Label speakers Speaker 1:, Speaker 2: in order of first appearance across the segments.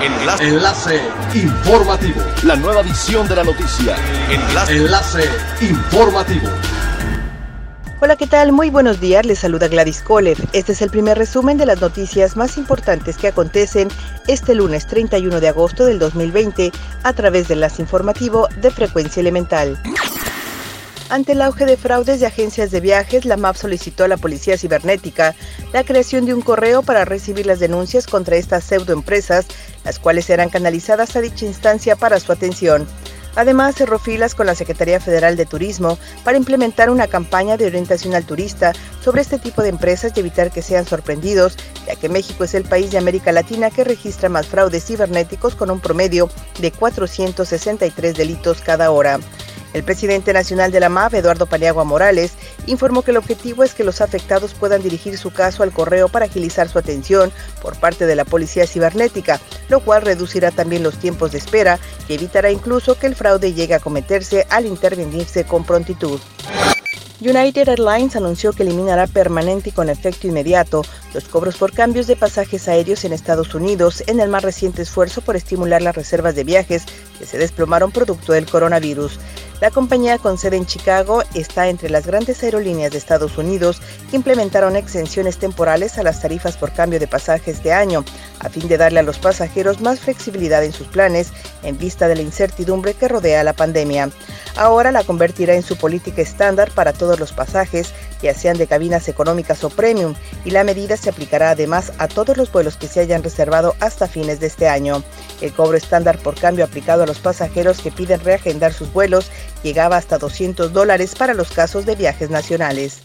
Speaker 1: Enlace. Enlace informativo.
Speaker 2: La nueva edición de la noticia.
Speaker 1: Enlace. Enlace informativo.
Speaker 3: Hola, ¿qué tal? Muy buenos días. Les saluda Gladys Kolev. Este es el primer resumen de las noticias más importantes que acontecen este lunes 31 de agosto del 2020 a través del Enlace Informativo de Frecuencia Elemental. Ante el auge de fraudes de agencias de viajes, la MAP solicitó a la Policía Cibernética la creación de un correo para recibir las denuncias contra estas pseudoempresas, las cuales serán canalizadas a dicha instancia para su atención. Además, cerró filas con la Secretaría Federal de Turismo para implementar una campaña de orientación al turista sobre este tipo de empresas y evitar que sean sorprendidos, ya que México es el país de América Latina que registra más fraudes cibernéticos con un promedio de 463 delitos cada hora. El presidente nacional de la MAV, Eduardo Paniagua Morales, informó que el objetivo es que los afectados puedan dirigir su caso al correo para agilizar su atención por parte de la policía cibernética, lo cual reducirá también los tiempos de espera y evitará incluso que el fraude llegue a cometerse al intervenirse con prontitud. United Airlines anunció que eliminará permanente y con efecto inmediato los cobros por cambios de pasajes aéreos en Estados Unidos en el más reciente esfuerzo por estimular las reservas de viajes que se desplomaron producto del coronavirus. La compañía con sede en Chicago está entre las grandes aerolíneas de Estados Unidos que implementaron exenciones temporales a las tarifas por cambio de pasajes de año, a fin de darle a los pasajeros más flexibilidad en sus planes en vista de la incertidumbre que rodea la pandemia. Ahora la convertirá en su política estándar para todos los pasajes, ya sean de cabinas económicas o premium, y la medida se aplicará además a todos los vuelos que se hayan reservado hasta fines de este año. El cobro estándar por cambio aplicado a los pasajeros que piden reagendar sus vuelos llegaba hasta 200 dólares para los casos de viajes nacionales.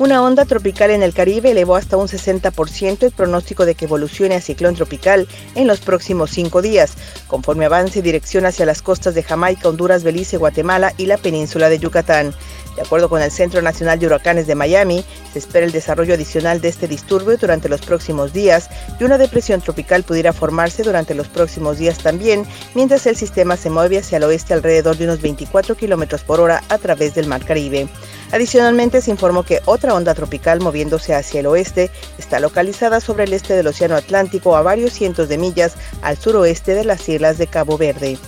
Speaker 3: Una onda tropical en el Caribe elevó hasta un 60% el pronóstico de que evolucione a ciclón tropical en los próximos cinco días, conforme avance dirección hacia las costas de Jamaica, Honduras, Belice, Guatemala y la península de Yucatán. De acuerdo con el Centro Nacional de Huracanes de Miami, se espera el desarrollo adicional de este disturbio durante los próximos días y una depresión tropical pudiera formarse durante los próximos días también, mientras el sistema se mueve hacia el oeste alrededor de unos 24 kilómetros por hora a través del Mar Caribe. Adicionalmente, se informó que otra onda tropical moviéndose hacia el oeste está localizada sobre el este del Océano Atlántico a varios cientos de millas al suroeste de las islas de Cabo Verde.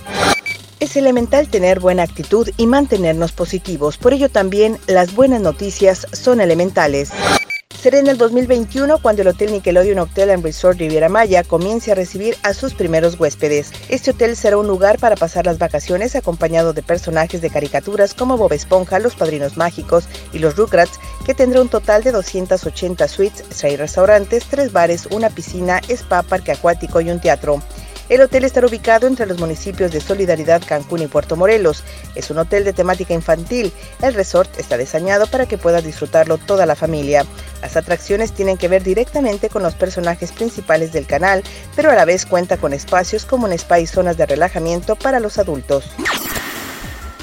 Speaker 3: Es elemental tener buena actitud y mantenernos positivos, por ello también las buenas noticias son elementales. Será en el 2021 cuando el Hotel Nickelodeon Hotel and Resort Riviera Maya comience a recibir a sus primeros huéspedes. Este hotel será un lugar para pasar las vacaciones acompañado de personajes de caricaturas como Bob Esponja, Los Padrinos Mágicos y los Rugrats, que tendrá un total de 280 suites, 6 restaurantes, 3 bares, una piscina, spa, parque acuático y un teatro. El hotel estará ubicado entre los municipios de Solidaridad, Cancún y Puerto Morelos. Es un hotel de temática infantil. El resort está diseñado para que pueda disfrutarlo toda la familia. Las atracciones tienen que ver directamente con los personajes principales del canal, pero a la vez cuenta con espacios como un spa y zonas de relajamiento para los adultos.